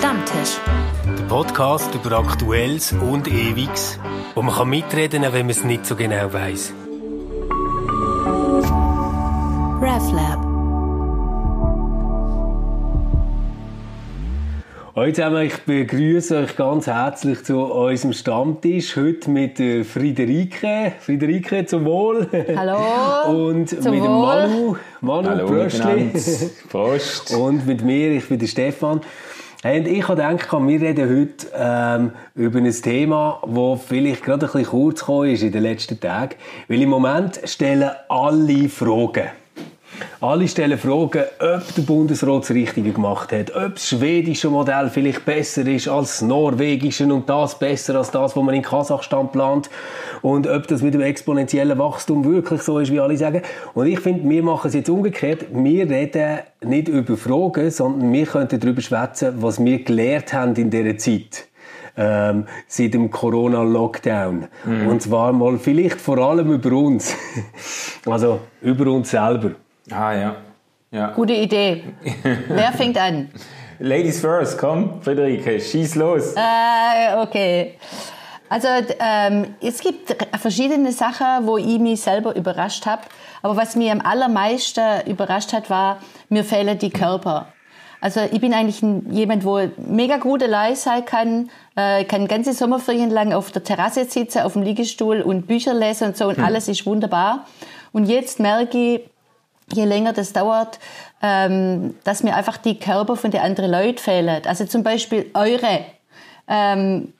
Stammtisch. Der Podcast über Aktuelles und Ewiges, wo man kann mitreden kann, wenn man es nicht so genau weiß. RefLab. Hallo zusammen, ich begrüße euch ganz herzlich zu unserem Stammtisch. Heute mit der Friederike. Friederike, zum Wohl. Hallo. Und zum mit dem Wohl. Manu. Manu, Hallo Bröstli. Prost. Und mit mir, ich bin der Stefan. Und ich gedacht, wir reden heute ähm, über ein Thema, das vielleicht gerade ein bisschen kurz gekommen ist in den letzten Tagen. Weil im Moment stellen alle Fragen. Alle stellen Fragen, ob der Bundesrat das Richtige gemacht hat, ob das schwedische Modell vielleicht besser ist als das norwegische und das besser als das, was man in Kasachstan plant und ob das mit dem exponentiellen Wachstum wirklich so ist, wie alle sagen. Und ich finde, wir machen es jetzt umgekehrt. Wir reden nicht über Fragen, sondern wir könnten darüber schwätzen, was wir gelernt haben in dieser Zeit. Ähm, seit dem Corona-Lockdown. Und zwar mal vielleicht vor allem über uns. also über uns selber. Ah ja. ja. Gute Idee. Wer fängt an? Ladies first, komm, Friederike, schieß los. Äh, okay. Also ähm, es gibt verschiedene Sachen, wo ich mich selber überrascht habe. Aber was mich am allermeisten überrascht hat, war, mir fehlen die Körper. Also ich bin eigentlich jemand, wo mega gut allein sein kann, äh, kann ganze Sommerferien lang auf der Terrasse sitzen, auf dem Liegestuhl und Bücher lesen und so und alles ist wunderbar. Und jetzt merke ich, je länger das dauert, ähm, dass mir einfach die Körper von den anderen Leuten fehlen. Also zum Beispiel eure. Ähm,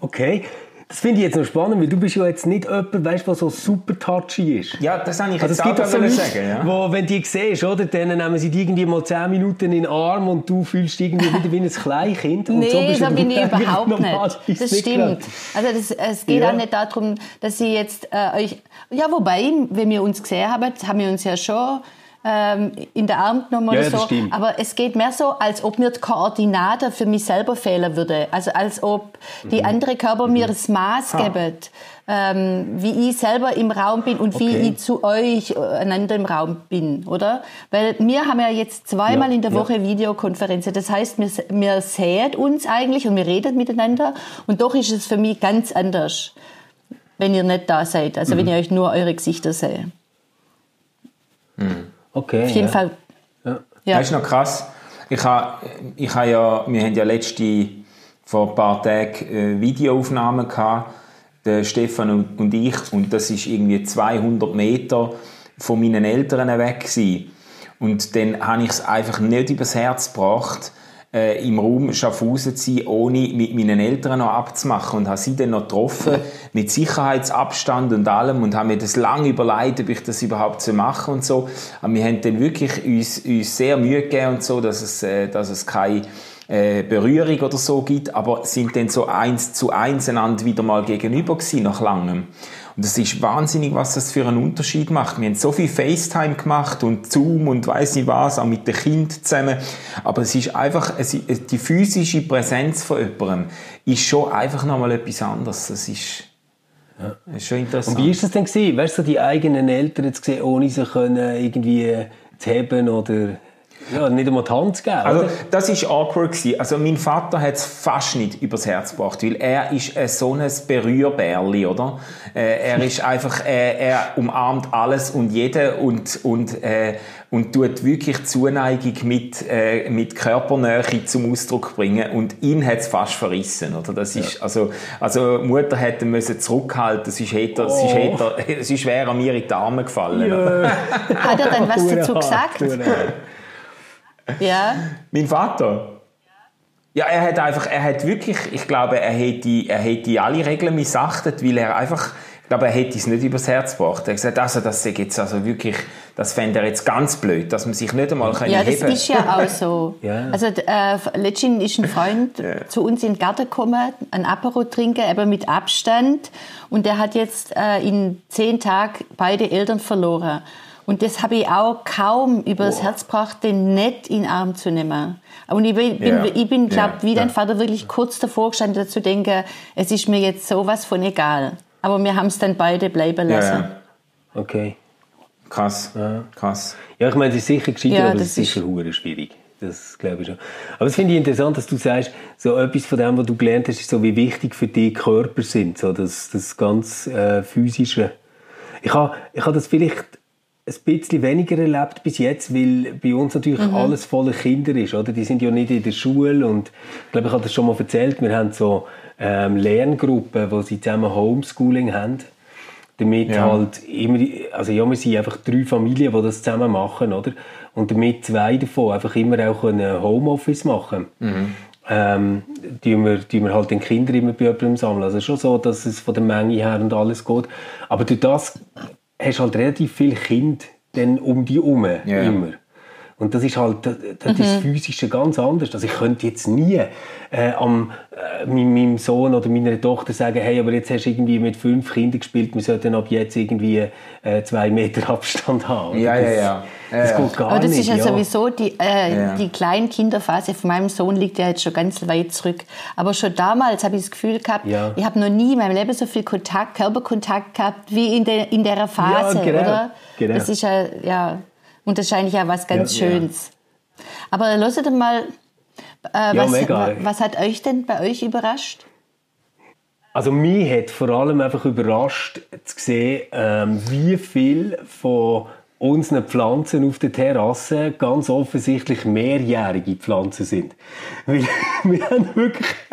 Okay. Das finde ich jetzt noch spannend, weil du bist ja jetzt nicht jemand, weißt, was so super touchy ist. Ja, das habe ich Also jetzt es gibt auch so Leute, sagen. Ja. wo, wenn du die siehst, oder, dann nehmen sie dich irgendwie mal 10 Minuten in den Arm und du fühlst dich irgendwie wieder wie ein Kleinkind. Und nee, so bist da du bin ich überhaupt nicht. Das nicht stimmt. Also das, es geht Ja. auch nicht darum, dass ich jetzt äh, euch... Ja, wobei, wenn wir uns gesehen haben, haben wir uns ja schon ähm, in der Arm genommen Ja, oder ja, so. stimmt. Aber es geht mehr so, als ob mir die Koordinaten für mich selber fehlen würde. Also als ob die Mhm. andere Körper mir das Maß geben, ähm, wie ich selber im Raum bin und wie Okay. ich zu euch äh, einander im Raum bin, oder? Weil wir haben ja jetzt zweimal Ja, in der ja. Woche Videokonferenzen. Das heißt, wir, wir sehen uns eigentlich und wir reden miteinander. Und doch ist es für mich ganz anders, wenn ihr nicht da seid. Also Mhm. wenn ich euch nur eure Gesichter sehe. Okay, Auf jeden ja. Fall. Ja. Das ist noch krass. Ich habe, ich habe ja, wir haben ja letzte, vor ein paar Tagen äh, Videoaufnahmen gehabt, der Stefan und, und ich, und das ist irgendwie 200 Meter von meinen Eltern weg gewesen. Und dann habe ich es einfach nicht übers Herz gebracht, äh, im Raum Schaffhausen zu sein, ohne mit meinen Eltern noch abzumachen. Und habe sie dann noch getroffen, mit Sicherheitsabstand und allem, und habe mir das lange überlegt, ob ich das überhaupt so mache und so. Aber wir haben dann wirklich uns, uns sehr Mühe gegeben und so, dass es, äh, dass es keine äh, Berührung oder so gibt, aber sind dann so eins zu eins einander wieder mal gegenüber gewesen, nach langem. Und es ist wahnsinnig, was das für einen Unterschied macht. Wir haben so viel FaceTime gemacht und Zoom und weiß nicht was, auch mit den Kindern zusammen. Aber es ist einfach, es die physische Präsenz von jemandem ist schon einfach nochmal etwas anderes. Das ist, das ist schon interessant. Und wie ist das denn gewesen? Weißt du, die eigenen Eltern zu sehen, ohne sie können irgendwie zu haben oder ja, nicht einmal die Hand zu geben, Also, oder? das ist awkward gewesen. Also, mein Vater hat es fast nicht übers Herz gebracht, weil er ist äh, so ein Berührbärli, oder? Äh, er ist einfach, äh, er umarmt alles und jeden und, und, äh, und tut wirklich Zuneigung mit, äh, mit Körpernähe zum Ausdruck bringen und ihn hat es fast verrissen, oder? Das ist, also, also, Mutter hätte müssen zurückhalten, es ist, hätte, es ist, hätte, es ist schwer an mir in die Arme gefallen. oder? Hat er dann was dazu gesagt? Ja. Mein Vater? Ja, er hat einfach, er hat wirklich, ich glaube, er hätte, er hätte alle Regeln missachtet, weil er einfach, ich glaube, er hätte es nicht übers Herz gebracht. Er hat gesagt, also, das jetzt also wirklich, das fände er jetzt ganz blöd, dass man sich nicht einmal Ja, das heben ist ja auch so. Ja. Also äh, letztens ist ein Freund zu uns in den Garten gekommen, ein Apero trinken, aber mit Abstand. Und der hat jetzt äh, in zehn Tagen beide Eltern verloren. Und das habe ich auch kaum übers Herz gebracht, den nicht in den Arm zu nehmen. Und ich bin, Ja. ich bin glaube Ja. wie dein Ja. Vater wirklich kurz davor gestanden, zu denken, es ist mir jetzt sowas von egal. Aber wir haben es dann beide bleiben Ja, lassen. ja. Okay. Krass, krass. Ja, ich meine, es ist sicher gescheiter, Ja, aber es ist sicher hure schwierig. das glaube ich schon. Aber es finde ich interessant, dass du sagst, so etwas von dem, was du gelernt hast, ist so, wie wichtig für dich Körper sind, so das, das ganz äh, physische. Ich habe ich ha das vielleicht ein bisschen weniger erlebt bis jetzt, weil bei uns natürlich mhm. alles voller Kinder ist, oder? Die sind ja nicht in der Schule und ich glaube, ich habe das schon mal erzählt, wir haben so ähm, Lerngruppen, wo sie zusammen Homeschooling haben damit ja. halt immer, also ja, wir sind einfach drei Familien, die das zusammen machen, oder? Und damit zwei davon einfach immer auch ein Homeoffice machen. Mhm. Ähm, tun wir, tun wir halt den Kindern immer bei jemandem sammeln. Also schon so, dass es von der Menge her und alles geht. Aber durch das hast halt relativ viele Kinder dann um die herum, ja. immer. Und das ist halt, das, das mhm. ist Physische ganz anders. Also ich könnte jetzt nie äh, am, äh, meinem Sohn oder meiner Tochter sagen, hey, aber jetzt hast du irgendwie mit fünf Kindern gespielt, wir sollten ab jetzt irgendwie äh, zwei Meter Abstand haben. Ja, das, ja, ja. Das geht gar Aber das nicht, ist ja, ja, sowieso, die, äh, ja. die Kleinkinderphase von meinem Sohn liegt ja jetzt schon ganz weit zurück. Aber schon damals habe ich das Gefühl gehabt, ja. ich habe noch nie in meinem Leben so viel Kontakt, Körperkontakt gehabt wie in, der, in dieser Phase, ja, genau, oder? Genau. Das ist ja, ja und das eigentlich ja was ganz ja, Schönes. Ja. Aber lasst mal, äh, was, ja, was hat euch denn bei euch überrascht? Also mich hat vor allem einfach überrascht zu sehen, ähm, wie viel von unseren Pflanzen auf der Terrasse ganz offensichtlich mehrjährige Pflanzen sind. Weil wir haben wirklich...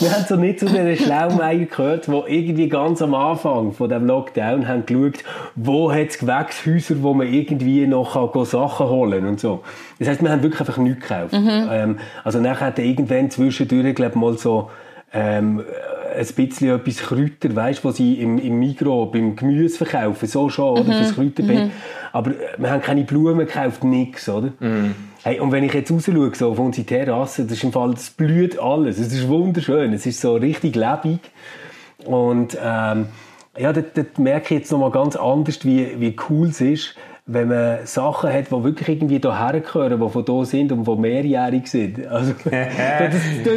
wir haben so nicht zu den Schlaumeier gehört, die irgendwie ganz am Anfang von dem Lockdown haben geschaut, wo hat es Gewächshäuser, wo man irgendwie noch kann Sachen holen kann und so. Das heisst, wir haben wirklich einfach nichts gekauft. Mhm. Ähm, also nachher hat irgendwann zwischendurch, glaube mal so ähm, ein bisschen etwas Kräuter, weißt, was sie im, im Mikro beim Gemüse verkaufen, so schon, oder, mhm. fürs Kräuterbeet. Mhm. Aber äh, wir haben keine Blumen gekauft, nichts, oder? Mhm. Hey, und wenn ich jetzt raus schaue, so auf unsere Terrasse, das ist im Fall, das blüht alles. Es ist wunderschön, es ist so richtig lebendig. Und, ähm, ja, dort, dort merke ich jetzt nochmal ganz anders, wie, wie cool es ist, wenn man Sachen hat, die wirklich irgendwie hierher gehören, die von hier sind und die mehrjährig sind. Also, das, das,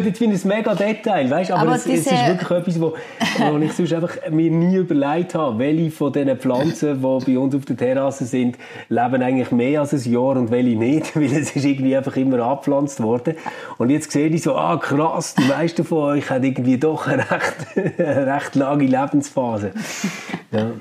das finde ich ein mega Detail, weißt? aber, aber es, es, ist wirklich etwas, wo, wo ich sonst einfach mir nie überlegt habe, welche von diesen Pflanzen, die bei uns auf der Terrasse sind, leben eigentlich mehr als ein Jahr und welche nicht, weil es ist irgendwie einfach immer abgepflanzt worden. Und jetzt sehe ich so, ah krass, die meisten von euch haben irgendwie doch eine recht, eine recht lange Lebensphase. Ja.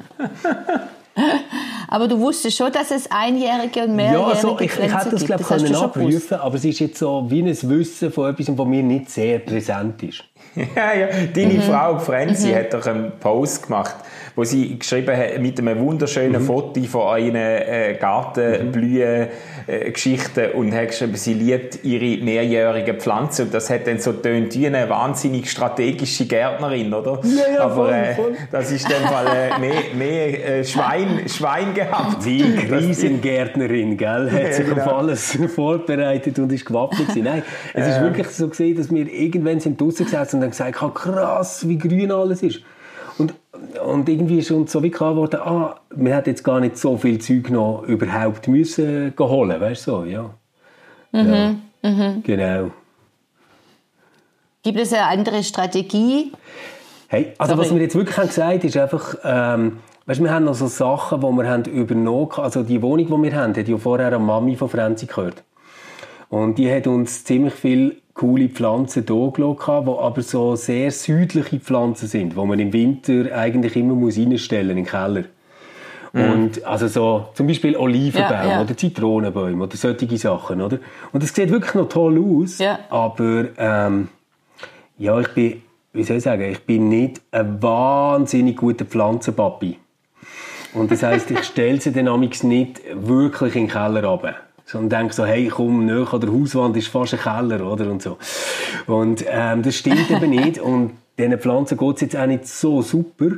Aber du wusstest schon, dass es einjährige und mehrjährige ja, so, ich, ich hätte das, glaube ich, nachprüfen aber es ist jetzt so wie ein Wissen von etwas, was mir nicht sehr präsent ist. ja, ja. Deine mhm. Frau Franzi mhm. hat doch einen Post gemacht, wo sie geschrieben hat mit einem wunderschönen mhm. Foto von einer äh, Gartenblühe-Geschichte äh, und hat geschrieben, sie liebt ihre mehrjährigen Pflanzen und das hat dann so tönt wie eine wahnsinnig strategische Gärtnerin, oder? Ja, ja, Aber äh, voll. das ist dann mal äh, mehr, mehr äh, Schwein, Schwein gehabt. Wie Riesengärtnerin, gell? Hat sich ja, genau. auf alles vorbereitet und ist gewappnet Nein, es ist wirklich so gesehen, dass wir irgendwann sind draußen gesessen und dann gesagt, krass, wie grün alles ist. Und, und irgendwie ist uns so wie klar geworden, ah, wir hätten jetzt gar nicht so viel Zeug noch überhaupt müssen holen, weißt du, so, ja. Mhm. ja. Mhm. Genau. Gibt es eine andere Strategie? Hey, also Sorry. was wir jetzt wirklich haben gesagt ist einfach, ähm, weißt, wir haben noch so Sachen, die wir haben übernommen haben. Also die Wohnung, die wir haben, hat ja vorher eine Mami von Franzi gehört. Und die hat uns ziemlich viel coole Pflanzen hier gelassen, die aber so sehr südliche Pflanzen sind, die man im Winter eigentlich immer muss reinstellen in den Keller. Mm. Und also so, zum Beispiel Olivenbaum ja, ja. oder Zitronenbäume oder solche Sachen, oder? Und das sieht wirklich noch toll aus, ja. aber ähm, ja, ich bin, wie soll ich sagen, ich bin nicht ein wahnsinnig guter Pflanzenpapi. Und das heisst, ich stelle sie dann nicht wirklich in den Keller runter sondern denke so, hey, komm, näher an der Hauswand ist fast ein Keller, oder? Und so. Und ähm, das stimmt eben nicht. Und diesen Pflanzen geht es jetzt auch nicht so super.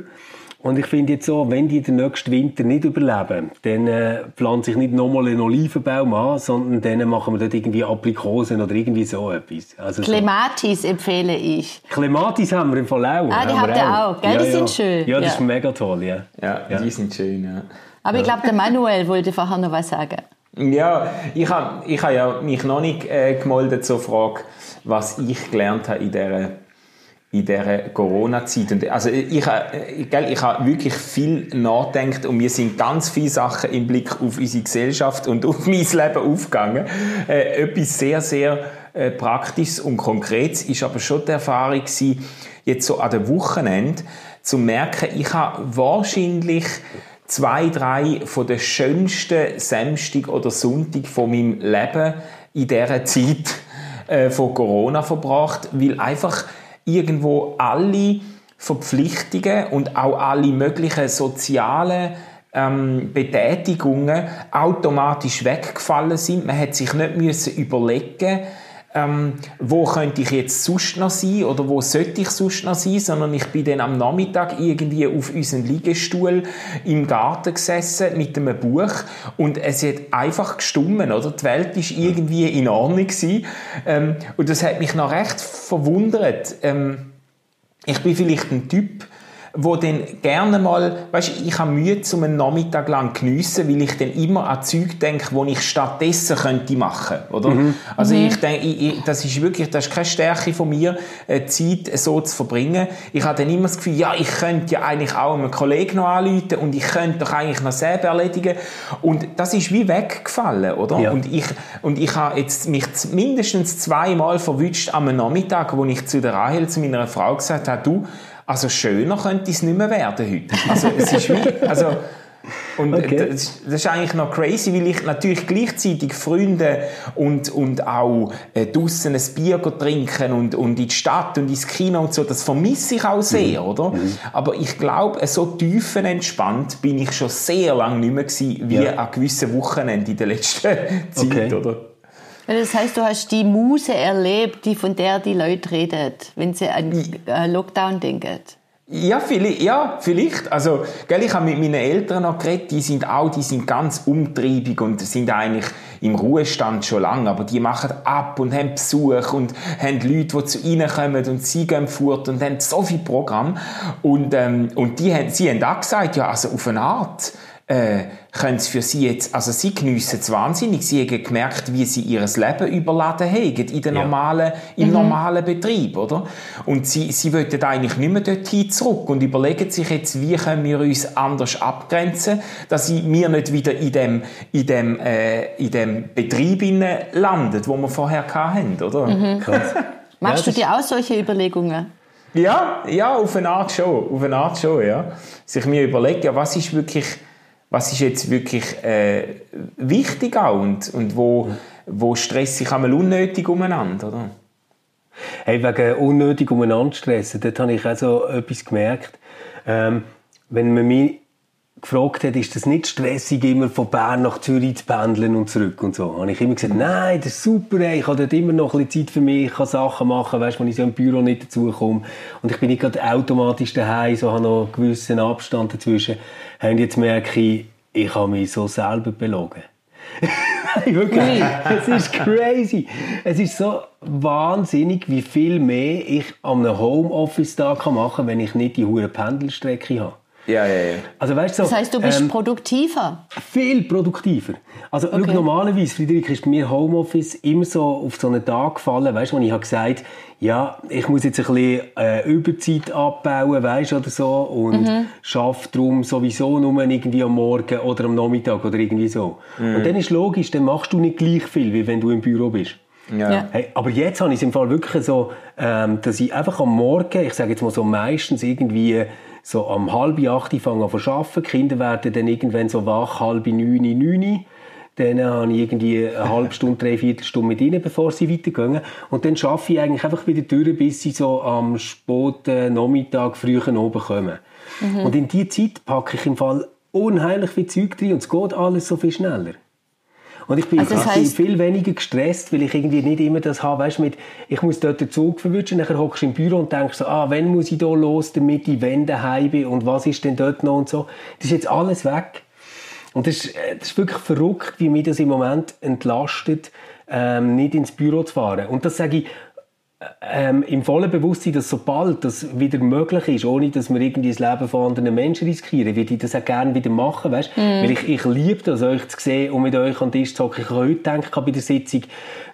Und ich finde jetzt so, wenn die den nächsten Winter nicht überleben, dann äh, pflanze ich nicht nochmal einen Olivenbaum an, sondern dann machen wir dort irgendwie Aprikosen oder irgendwie so etwas. Also Clematis so. empfehle ich. Clematis haben wir im Fall auch. Ah, die habt ihr auch, auch. gell? Ja, die sind schön. Ja, das ja. ist mega toll, ja. Ja, ja. die sind schön, ja. Aber ich glaube, der Manuel wollte vorher noch was sagen. Ja, ich habe ich ha ja mich noch nicht äh, gemeldet zur Frage, was ich gelernt habe in dieser, in dieser Corona-Zeit. Also ich, äh, gell, ich habe wirklich viel nachgedacht und mir sind ganz viele Sachen im Blick auf unsere Gesellschaft und auf mein Leben aufgegangen. Äh, etwas sehr, sehr äh, Praktisches und Konkretes ist aber schon die Erfahrung gewesen, jetzt so an den Wochenende, zu merken, ich habe wahrscheinlich zwei, drei von den schönsten Samstag oder Sonntag von meinem Leben in dieser Zeit äh, von Corona verbracht, weil einfach irgendwo alle Verpflichtungen und auch alle möglichen sozialen ähm, Betätigungen automatisch weggefallen sind. Man hat sich nicht müssen überlegen ähm, wo könnte ich jetzt sonst noch sein oder wo sollte ich sonst noch sein, sondern ich bin dann am Nachmittag irgendwie auf unseren Liegestuhl im Garten gesessen mit einem Buch und es hat einfach gestummen, oder? Die Welt ist irgendwie in Ordnung. Ähm, und das hat mich noch recht verwundert. Ähm, ich bin vielleicht ein Typ, wo dann gerne mal, weißt, ich habe Mühe, zum einen Nachmittag lang geniessen, weil ich dann immer an Zeug denke, wo ich stattdessen könnte machen, oder? Mhm. Also mhm. ich denke, ich, ich, das ist wirklich, das ist keine Stärke von mir, äh, Zeit so zu verbringen. Ich habe dann immer das Gefühl, ja, ich könnte ja eigentlich auch einem Kollegen noch anrufen und ich könnte doch eigentlich noch selber erledigen. Und das ist wie weggefallen, oder? Ja. Und ich, und ich habe jetzt mich mindestens zweimal verwünscht am Nachmittag, wo ich zu der Rahel, zu meiner Frau gesagt habe, du, also schöner könnte es nicht mehr werden heute. Also es ist wie, also und okay. das, das, ist eigentlich noch crazy, weil ich natürlich gleichzeitig Freunde und, und auch äh, draussen ein Bier trinken und, und in die Stadt und ins Kino und so, das vermisse ich auch sehr, mhm. oder? Mhm. Aber ich glaube, so tiefenentspannt bin ich schon sehr lange nicht mehr gewesen, wie ja. an gewissen Wochenenden in der letzten Zeit, okay. oder? Das heißt, du hast die Muse erlebt, die von der die Leute reden, wenn sie an äh, Lockdown denken. Ja, vielleicht, ja, vielleicht. Also, gell, ich habe mit meinen Eltern noch geredet, die sind auch, die sind ganz umtriebig und sind eigentlich im Ruhestand schon lange, aber die machen ab und haben Besuch und haben Leute, die zu ihnen kommen und sie gehen fort und haben so viel Programm und, ähm, und die haben, sie haben auch gesagt, ja, also auf eine Art, äh, können es für sie jetzt, also sie geniessen es wahnsinnig, sie haben gemerkt, wie sie ihr Leben überladen haben in der normalen, im mhm. normalen Betrieb, oder? Und sie, sie wollen eigentlich nicht mehr dorthin zurück und überlegen sich jetzt, wie können wir uns anders abgrenzen, dass wir nicht wieder in dem, in dem, äh, in dem Betrieb landen, wo wir vorher hatten, oder? Mhm. Machst ja, du dir auch solche Überlegungen? Ja, ja, auf eine Art schon, auf eine Art schon, ja. Sich mir überlegen, was ist wirklich was ist jetzt wirklich äh, wichtig auch und, und wo, wo stresse ich einmal unnötig umeinander, oder? Hey, wegen unnötig umeinander stressen, dort habe ich auch so etwas gemerkt. Ähm, wenn man mich gefragt hat, ist das nicht stressig, immer von Bern nach Zürich zu pendeln und zurück und so, habe ich immer gesagt, nein, das ist super, ey, ich habe dort immer noch ein bisschen Zeit für mich, ich kann Sachen machen, weißt, wenn ich so im Büro nicht dazukomme und ich bin nicht gerade automatisch daheim, so habe noch einen gewissen Abstand dazwischen. Und jetzt merke ich, ich habe mich so selber belogen. Wirklich, es ist crazy. Es ist so wahnsinnig, wie viel mehr ich einem Homeoffice-Tag machen kann, wenn ich nicht die hohe Pendelstrecke habe. Ja, ja, ja. Also, weißt, so, das heißt, du bist ähm, produktiver? Viel produktiver. Also okay. normalerweise, Friederik, ist bei mir Homeoffice immer so auf so einen Tag gefallen, weißt, wo ich habe gesagt ja, ich muss jetzt ein bisschen äh, Überzeit abbauen, weißt oder so, und mhm. schaffe darum sowieso nur irgendwie am Morgen oder am Nachmittag oder irgendwie so. Mhm. Und dann ist logisch, dann machst du nicht gleich viel, wie wenn du im Büro bist. Ja. Hey, aber jetzt habe ich es im Fall wirklich so, ähm, dass ich einfach am Morgen, ich sage jetzt mal so meistens irgendwie so am halb acht fange an zu arbeiten. Die Kinder werden dann irgendwann so wach, halb neun, neun. Dann habe ich irgendwie eine halbe Stunde, dreiviertel Stunde mit ihnen, bevor sie weitergehen. Und dann arbeite ich eigentlich einfach wieder durch, bis sie so am späten Nachmittag, frühen oben kommen. Mhm. Und in dieser Zeit packe ich im Fall unheimlich viel Zeug drin und es geht alles so viel schneller. Und ich bin, also das heißt, viel weniger gestresst, weil ich irgendwie nicht immer das habe, weißt, mit, ich muss dort den Zug verwünschen, nachher hockst du im Büro und denkst so, ah, wenn muss ich da los, damit ich Wände habe und was ist denn dort noch und so. Das ist jetzt alles weg. Und das ist, äh, das ist wirklich verrückt, wie mich das im Moment entlastet, ähm, nicht ins Büro zu fahren. Und das sage ich ähm, im vollen Bewusstsein, dass sobald das wieder möglich ist, ohne dass wir irgendwie das Leben von anderen Menschen riskieren, würde ich das auch gerne wieder machen, weißt? Mm. Weil ich, ich liebe das, euch zu sehen und mit euch an den Tisch zu hocken. Ich habe heute gedacht bei der Sitzung,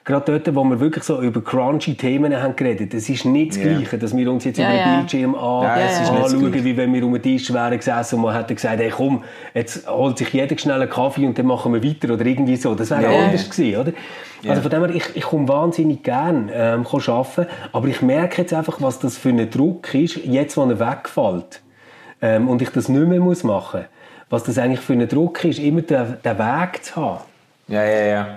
gerade dort, wo wir wirklich so über crunchy Themen haben geredet, es ist nicht das Ja. Gleiche, dass wir uns jetzt Ja, über den ja. Bildschirm an, Ja, es ist nicht das anschauen, wie wenn wir um den Tisch wären gesessen und man hätte gesagt, hey komm, jetzt holt sich jeder schnell einen Kaffee und dann machen wir weiter oder irgendwie so. Das wäre Ja. anders gewesen, oder? Also von dem her, ich, ich komme wahnsinnig gern ähm, arbeiten, aber ich merke jetzt einfach, was das für ein Druck ist, jetzt, wo er wegfällt ähm, und ich das nicht mehr muss machen muss. Was das eigentlich für ein Druck ist, immer den, den Weg zu haben. Ja, ja, ja.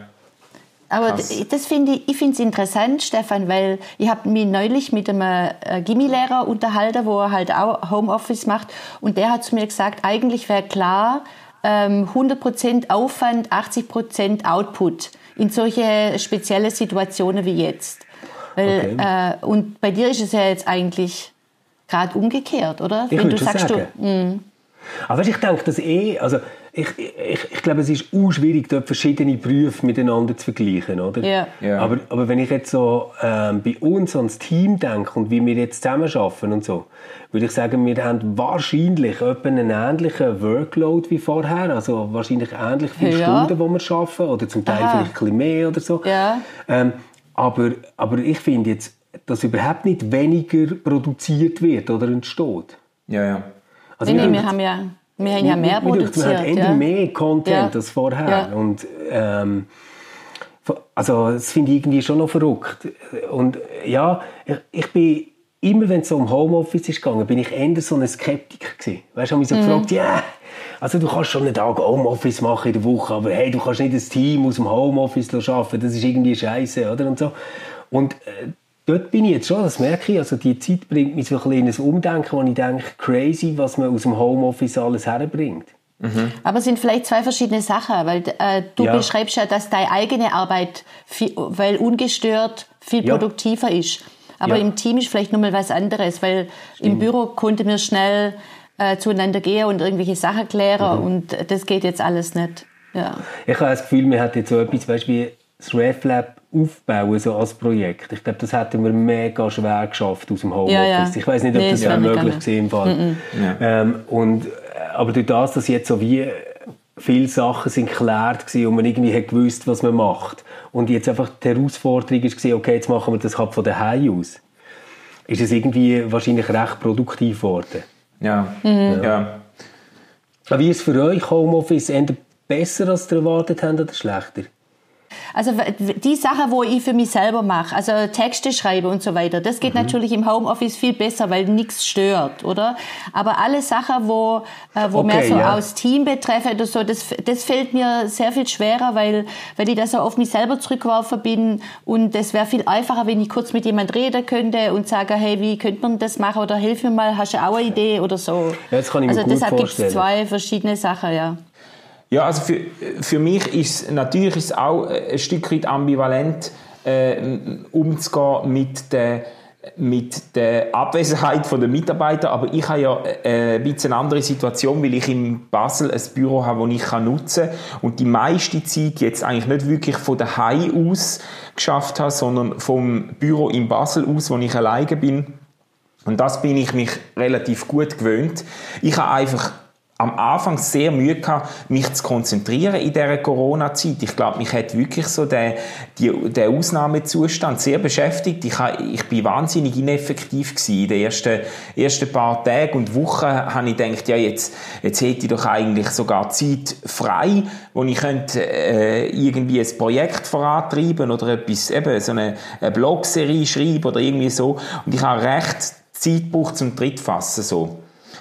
Aber Krass. das finde ich, ich finde es interessant, Stefan, weil ich habe mich neulich mit einem äh, Gimmi-Lehrer unterhalten, wo er halt auch Homeoffice macht und der hat zu mir gesagt, eigentlich wäre klar, ähm, 100% Aufwand, 80% Output in solche spezielle Situationen wie jetzt. Weil, äh, und bei dir ist es ja jetzt eigentlich gerade umgekehrt, oder? Ich Wenn du sagst, sagen. du, Aber weißt, ich denke, dass eh, also ich, ich, ich glaube, es ist auch schwierig, dort verschiedene Berufe miteinander zu vergleichen, oder? Ja. Ja. Aber, aber wenn ich jetzt so ähm, bei uns ans Team denke und wie wir jetzt zusammenarbeiten und so, würde ich sagen, wir haben wahrscheinlich einen ähnlichen Workload wie vorher, also wahrscheinlich ähnlich viele Ja. Stunden, die wir arbeiten, oder zum Teil Aha. vielleicht ein bisschen mehr oder so. Ja. Ähm, aber, aber ich finde jetzt, dass überhaupt nicht weniger produziert wird oder entsteht. Ja, ja. Also nee, nee, haben- wir haben ja, wir haben ja mehr wir- wir- produziert. haben eher ja. mehr Content Ja. als vorher. Ja. Und, ähm, also, das finde ich irgendwie schon noch verrückt. Und ja, ich, ich bin immer, wenn es so um Homeoffice ist gegangen, bin ich eher so ein Skeptiker gewesen. Weißt du, habe mich so Mhm. gefragt, ja, also du kannst schon einen Tag Homeoffice machen in der Woche, aber hey, du kannst nicht ein Team aus dem Homeoffice arbeiten, das ist irgendwie scheiße, oder? Und so. Und äh, dort bin ich jetzt schon, das merke ich, also die Zeit bringt mich so ein bisschen in ein Umdenken, wo ich denke, crazy, was man aus dem Homeoffice alles herbringt. Aber es sind vielleicht zwei verschiedene Sachen, weil äh, du Ja. beschreibst ja, dass deine eigene Arbeit, viel, weil ungestört, viel Ja. produktiver ist. Aber Ja. im Team ist vielleicht nochmal was anderes, weil im Büro konnte mir schnell äh, zueinander gehen und irgendwelche Sachen klären Mhm. und das geht jetzt alles nicht. Ja. Ich habe das Gefühl, wir hätten jetzt so etwas, weißt, wie das RefLab aufbauen so als Projekt. Ich glaube, das hätten wir mega schwer geschafft aus dem Homeoffice. Ja, ja. Ich weiß nicht, ob Nee, das es wäre möglich gewesen im Fall. Ja. Ähm, und, äh, aber durch das, dass jetzt so wie viele Sachen sind geklärt gewesen und man irgendwie hat gewusst, was man macht. Und jetzt einfach die Herausforderung ist gewesen, okay, jetzt machen wir das halt von daheim aus. Ist es irgendwie wahrscheinlich recht produktiv geworden. Ja. Mhm. ja. Aber wie ist es für euch Homeoffice? Eher besser, als ihr erwartet habt oder schlechter? Also die Sachen, wo ich für mich selber mache, also Texte schreibe und so weiter, das Mhm. geht natürlich im Homeoffice viel besser, weil nichts stört, oder? Aber alle Sachen, wo, äh, wo mehr Okay, so ja. aus Team betreffen oder so, das, das fällt mir sehr viel schwerer, weil, weil ich da so auf mich selber zurückgeworfen bin und es wäre viel einfacher, wenn ich kurz mit jemand reden könnte und sage, hey, wie könnte man das machen oder hilf mir mal, hast du auch eine Idee oder so. Ja, das kann ich mir also deshalb gibt es zwei verschiedene Sachen, ja. Ja, also für, für mich ist natürlich ist es auch ein Stück weit ambivalent, äh, umzugehen mit der, mit der Abwesenheit der Mitarbeiter. Aber ich habe ja äh, ein bisschen eine andere Situation, weil ich in Basel ein Büro habe, das ich nutzen kann und die meiste Zeit jetzt eigentlich nicht wirklich von daheim aus geschafft habe, sondern vom Büro in Basel aus, wo ich alleine bin. Und das bin ich mich relativ gut gewöhnt. Ich habe einfach am Anfang sehr Mühe gehabt, mich zu konzentrieren in dieser Corona-Zeit. Ich glaube, mich hat wirklich so der, die, der Ausnahmezustand sehr beschäftigt. Ich, ich bin wahnsinnig ineffektiv gewesen. In den ersten, ersten paar Tagen und Wochen habe ich gedacht, ja, jetzt, jetzt hätte ich doch eigentlich sogar Zeit frei, wo ich könnte, äh, irgendwie ein Projekt vorantreiben oder etwas, eben so eine, eine Blogserie schreiben oder irgendwie so. Und ich habe recht Zeit gebraucht zum Drittfassen, so.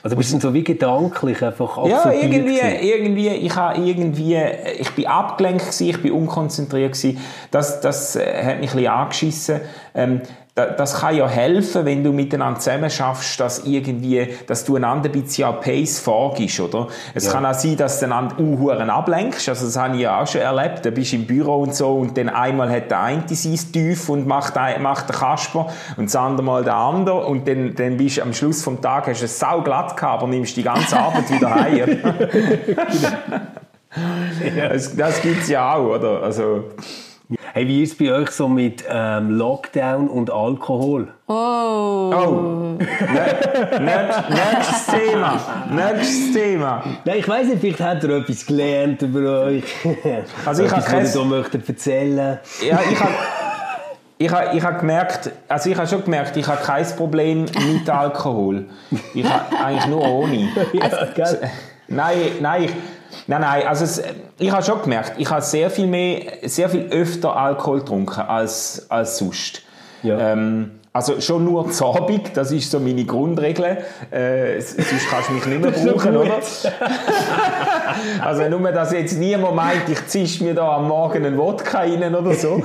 Also bist du so wie gedanklich einfach Ja, irgendwie, gewesen? irgendwie, ich habe irgendwie, ich bin abgelenkt gewesen, ich bin unkonzentriert gewesen. Das, das äh, hat mich ein bisschen angeschissen. Ähm, das kann ja helfen, wenn du miteinander zusammen schaffst, dass irgendwie, dass du einander ein bisschen an Pace vorgibst, oder? Es Ja. kann auch sein, dass du einander unhuren ablenkst. Also, das habe ich ja auch schon erlebt. Da bist du im Büro und so und dann einmal hat der eine sein Tief und macht, macht den Kasper und das andere Mal der andere und dann, dann bist du am Schluss vom Tag, hast du es sau glatt gehabt, aber nimmst die ganze Arbeit wieder heim. Das, das gibt es ja auch, oder? Also, Hey, wie ist es bei euch so mit ähm, Lockdown und Alkohol? Oh. oh, nächstes Thema, nächstes Thema. Nein, ich weiß nicht, vielleicht habt ihr etwas gelernt über euch. Also ich etwas, habe was ihr kein- möchtet erzählen. Ja, ich habe ich habe ich ha gemerkt, also ich habe schon gemerkt, ich habe kein Problem mit Alkohol. Ich habe eigentlich nur ohne. ja, gell? Nein, nein, ich, nein, nein, also es, ich habe schon gemerkt, ich habe sehr viel mehr, sehr viel öfter Alkohol getrunken als, als sonst. Ja. Ähm, also schon nur zu Abend, das ist so meine Grundregel. Äh, sonst kannst du mich nicht mehr so brauchen, gut. oder? Also nur, dass jetzt niemand meint, ich zisch mir da am Morgen einen Wodka rein oder so.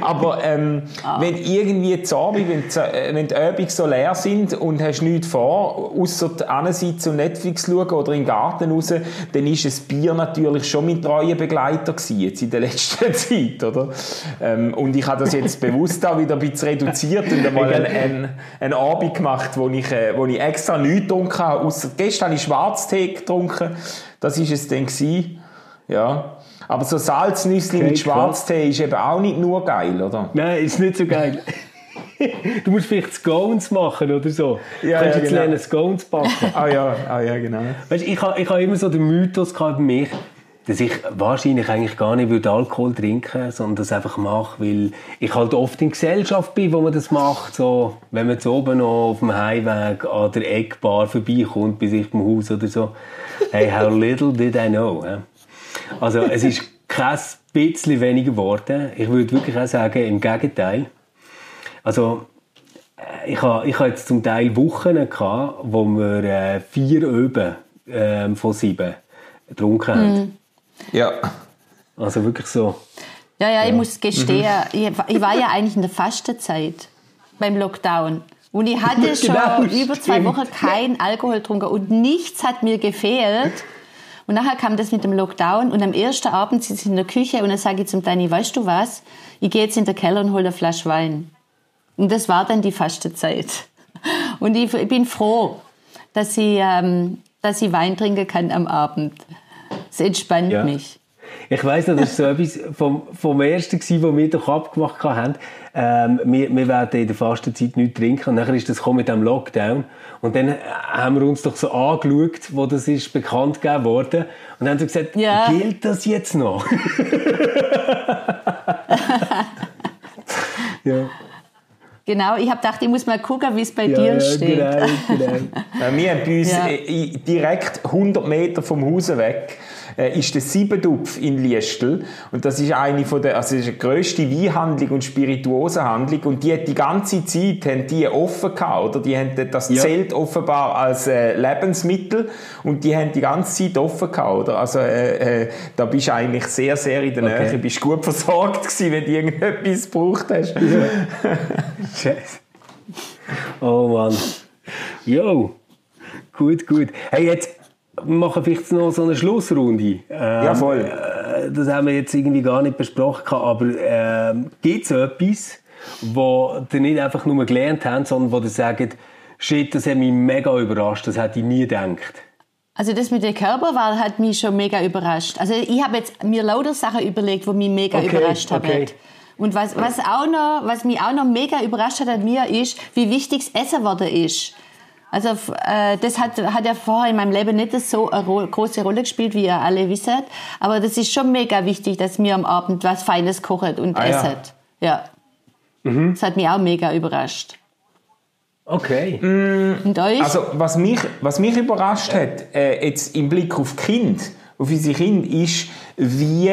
Aber ähm, wenn irgendwie zu Abend, wenn, die- äh, wenn die Abende so leer sind und hast nichts vor, außer sitzen und Netflix schauen oder in den Garten raus, dann ist ein Bier natürlich schon mein treuer Begleiter gewesen, jetzt in der letzten Zeit, oder? Ähm, und ich habe das jetzt bewusst auch wieder ein bisschen reduziert und einmal einen, einen, einen Abend gemacht, wo ich, äh, wo ich extra nichts getrunken habe, außer gestern habe ich Schwarztee getrunken, das ist es dann gewesen. Ja. Aber so Salznüssli Okay, mit Schwarztee ist eben auch nicht nur geil, oder? Nein, ist nicht so geil. du musst vielleicht Scones machen oder so. Ja, du kannst ja, jetzt genau. lernen, Scones backen. Ah ja, ah ja, genau. Weißt, ich habe ich ha immer so den Mythos gehabt bei mir, dass ich wahrscheinlich eigentlich gar nicht würde Alkohol trinken sondern das einfach mache, weil ich halt oft in Gesellschaft bin, wo man das macht. So, wenn man zu oben noch auf dem Heimweg an der Eckbar vorbeikommt, bei sich im Haus oder so. Hey, how little did I know. Also es ist kein bisschen weniger geworden. Ich würde wirklich auch sagen, im Gegenteil. Also äh, ich habe ich ha jetzt zum Teil Wochen gehabt, wo wir äh, vier Öben ähm, von sieben getrunken haben. Ja. Also wirklich so. Ja, ja, ich muss gestehen, ich, wa- ich war ja eigentlich in der Fastenzeit beim Lockdown. Und ich hatte schon Genau, über zwei stimmt. Wochen kein Alkohol getrunken und nichts hat mir gefehlt. Und nachher kam das mit dem Lockdown und am ersten Abend sitze ich in der Küche und dann sage ich zum Dani, weißt du was, ich gehe jetzt in den Keller und hole eine Flasche Wein. Und das war dann die Fastenzeit. Und ich, ich bin froh, dass ich, ähm, dass ich Wein trinken kann am Abend. Es entspannt Ja. mich. Ich weiss noch, das war so etwas vom, vom ersten, gewesen, wo wir doch abgemacht haben. Ähm, wir, wir werden in der Fastenzeit nichts trinken. Und dann ist das gekommen mit dem Lockdown. Und dann haben wir uns doch so angeschaut, wo das ist bekannt gegeben wurde. Und dann haben sie gesagt, Ja. gilt das jetzt noch? ja, Genau, ich habe gedacht, ich muss mal gucken, wie es bei ja, dir ja steht. genau, genau. Wir haben bei uns Ja. äh, direkt 100 Meter vom Haus weg äh, ist der Siebendupf in Liestel und das ist eine von der, also das ist die grösste Weinhandlung und Spirituosenhandlung und die hat die ganze Zeit haben die offen gehabt, oder die haben das Ja. Zelt offenbar als äh, Lebensmittel und die haben die ganze Zeit offen gehabt, oder? Also äh, äh, da bist du eigentlich sehr, sehr in der Okay. Nähe, bist gut versorgt gewesen, wenn du irgendetwas gebraucht hast. Scheiße. Oh Mann. Jo. Gut, gut. Hey, jetzt machen wir vielleicht noch so eine Schlussrunde. Ähm, Ja, voll. äh, Das haben wir jetzt irgendwie gar nicht besprochen, aber ähm, gibt es etwas, wo ihr nicht einfach nur gelernt habt, sondern wo ihr sagt, shit, das hat mich mega überrascht, das hätte ich nie gedacht. Also das mit der Körperwahl hat mich schon mega überrascht. Also ich habe jetzt mir lauter Sachen überlegt, wo mich mega Okay, überrascht haben. okay. Und was, was, auch noch, was mich auch noch mega überrascht hat an mir ist, wie wichtig das Essen geworden ist. Also äh, das hat, hat ja vorher in meinem Leben nicht so eine ro große Rolle gespielt, wie ihr alle wisst. Aber das ist schon mega wichtig, dass mir am Abend was Feines kocht und Ah, ja. essen. Ja. Das hat mich auch mega überrascht. Okay. Und euch? Also, was mich, was mich überrascht hat, äh, jetzt im Blick auf Kind, auf unsere Kinder, ist, wie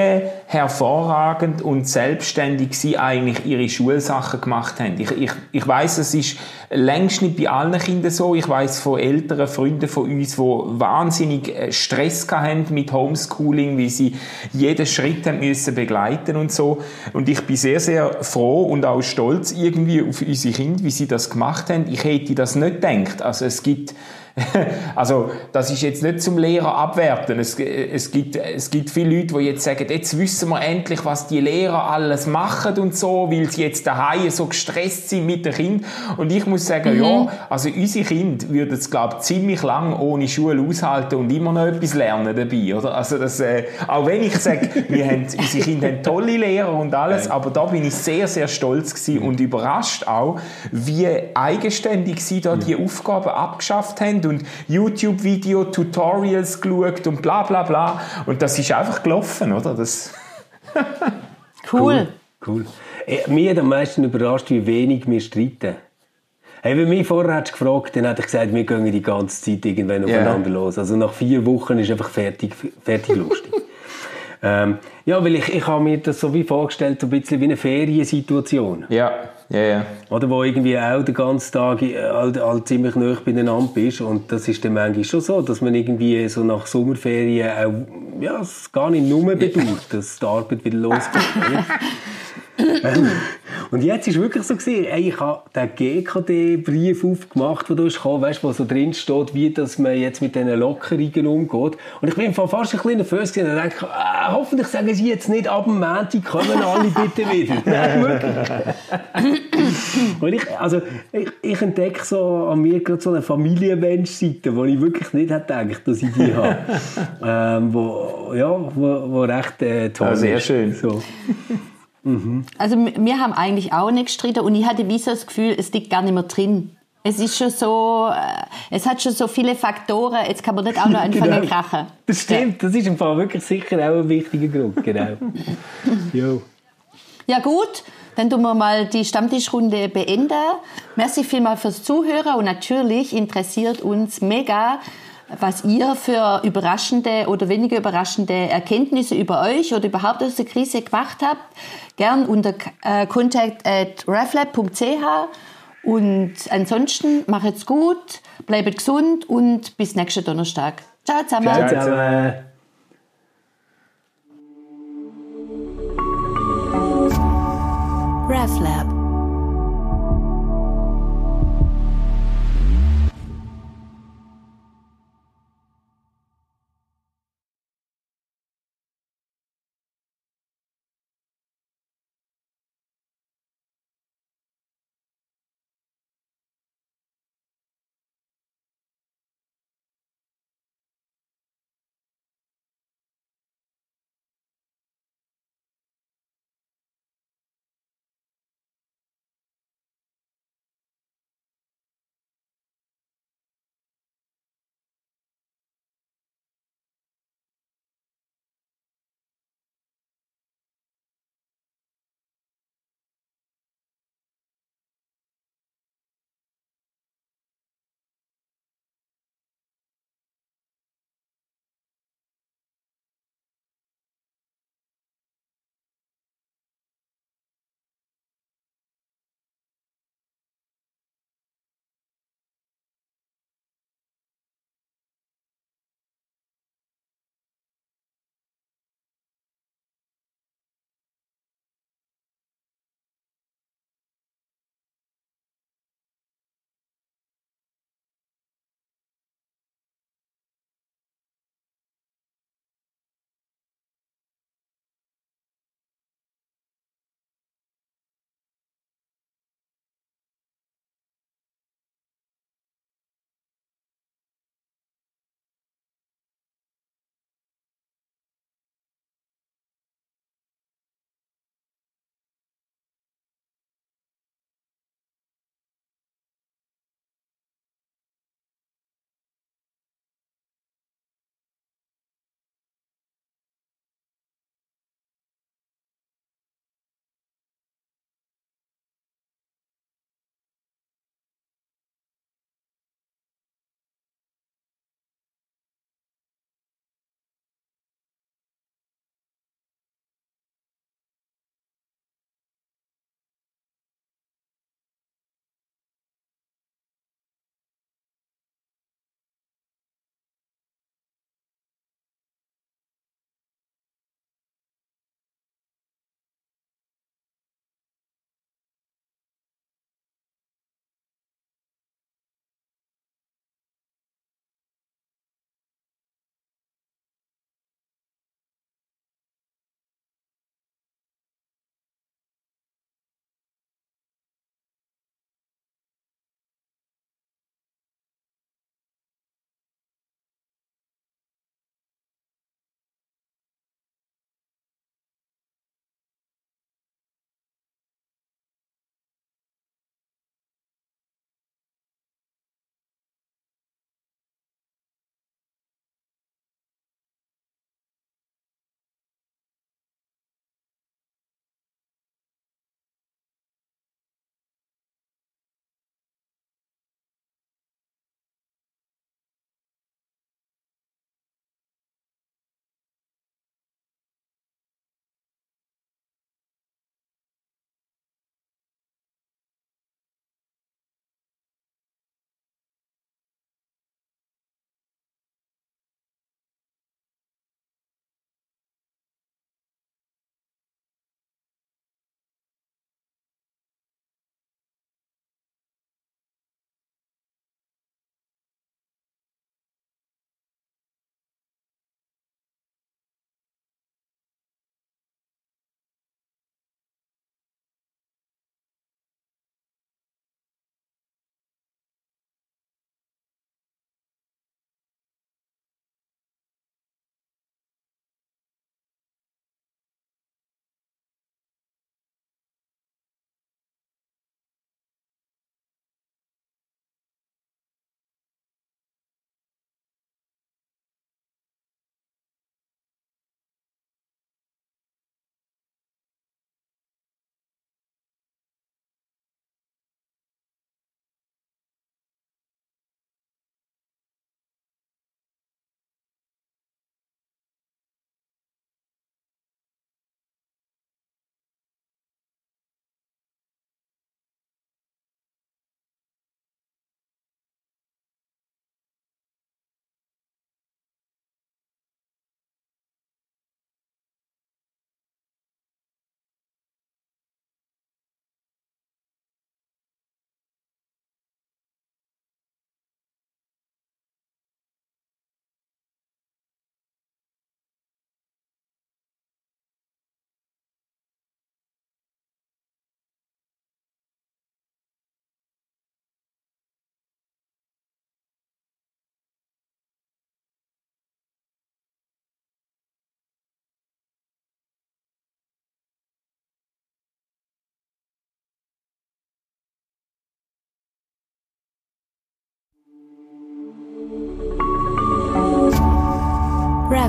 hervorragend und selbstständig sie eigentlich ihre Schulsachen gemacht haben. Ich, ich, ich weiß, es ist längst nicht bei allen Kindern so. Ich weiß von älteren Freunden von uns, die wahnsinnig äh, Stress hatten mit Homeschooling, wie sie jeden Schritt haben müssen begleiten und so. Und ich bin sehr, sehr froh und auch stolz irgendwie auf unsere Kinder, wie sie das gemacht haben. Ich hätte das nicht gedacht. Also es gibt also, das ist jetzt nicht zum Lehrer abwerten. Es, es, gibt, es gibt viele Leute, die jetzt sagen, jetzt wissen wir endlich, was die Lehrer alles machen und so, weil sie jetzt daheim so gestresst sind mit den Kindern. Und ich muss sagen, ja, also unsere Kinder würden es, glaube ich, ziemlich lang ohne Schule aushalten und immer noch etwas lernen dabei, oder? Also das, äh, auch wenn ich sage, wir haben, unsere Kinder haben tolle Lehrer und alles, aber da bin ich sehr, sehr stolz gewesen und überrascht auch, wie eigenständig sie da die Aufgaben abgeschafft haben und YouTube-Video, Tutorials geschaut und bla bla bla. Und das ist einfach gelaufen, oder? Das, cool. Cool. Äh, Mich hat am meisten überrascht, wie wenig wir streiten. Hey, wenn mich vorher hättest gefragt, dann hätte ich gesagt, wir gehen die ganze Zeit irgendwann aufeinander los. Also nach vier Wochen ist einfach fertig, fertig lustig. ähm, ja, weil ich, ich habe mir das so wie vorgestellt, so ein bisschen wie eine Feriensituation. Ja, ja, ja. Oder wo irgendwie auch den ganzen Tag äh, halt, halt ziemlich nah beieinander bist. Und das ist dann manchmal schon so, dass man irgendwie so nach Sommerferien auch, ja, es gar nicht nur bedauert, dass die Arbeit wieder losgeht. Und jetzt ist wirklich so gewesen, ey, ich habe den GKD-Brief aufgemacht, wo du gekommen, weißt, wo so drin steht, wie dass man jetzt mit diesen Lockerungen umgeht. Und ich bin fast ein bisschen nervös gewesen und dachte, ah, hoffentlich sagen sie jetzt nicht, ab dem Montag kommen alle bitte wieder. Nein, wirklich. Und ich, also, ich, ich entdecke so an mir gerade so eine Familienmensch-Seite, wo ich wirklich nicht hätte gedacht, dass ich die habe. ähm, wo, ja, wo, wo recht äh, toll Ah, sehr ist. schön. So. Also m- wir haben eigentlich auch nicht gestritten und ich hatte wie so das Gefühl, es liegt gar nicht mehr drin. Es ist schon so, äh, es hat schon so viele Faktoren, jetzt kann man nicht auch noch anfangen Genau. zu krachen. Das stimmt, das ist im Fall wirklich sicher auch ein wichtiger Grund. Genau. jo. Ja gut, dann tun wir mal die Stammtischrunde beenden. Merci vielmals fürs Zuhören und natürlich interessiert uns mega, was ihr für überraschende oder weniger überraschende Erkenntnisse über euch oder überhaupt aus der Krise gemacht habt. Gern unter äh, contact at reflab.ch und ansonsten macht's gut, bleibt gesund und bis nächsten Donnerstag. Ciao zusammen. Ciao Ciao. zusammen. RefLab.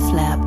RefLab.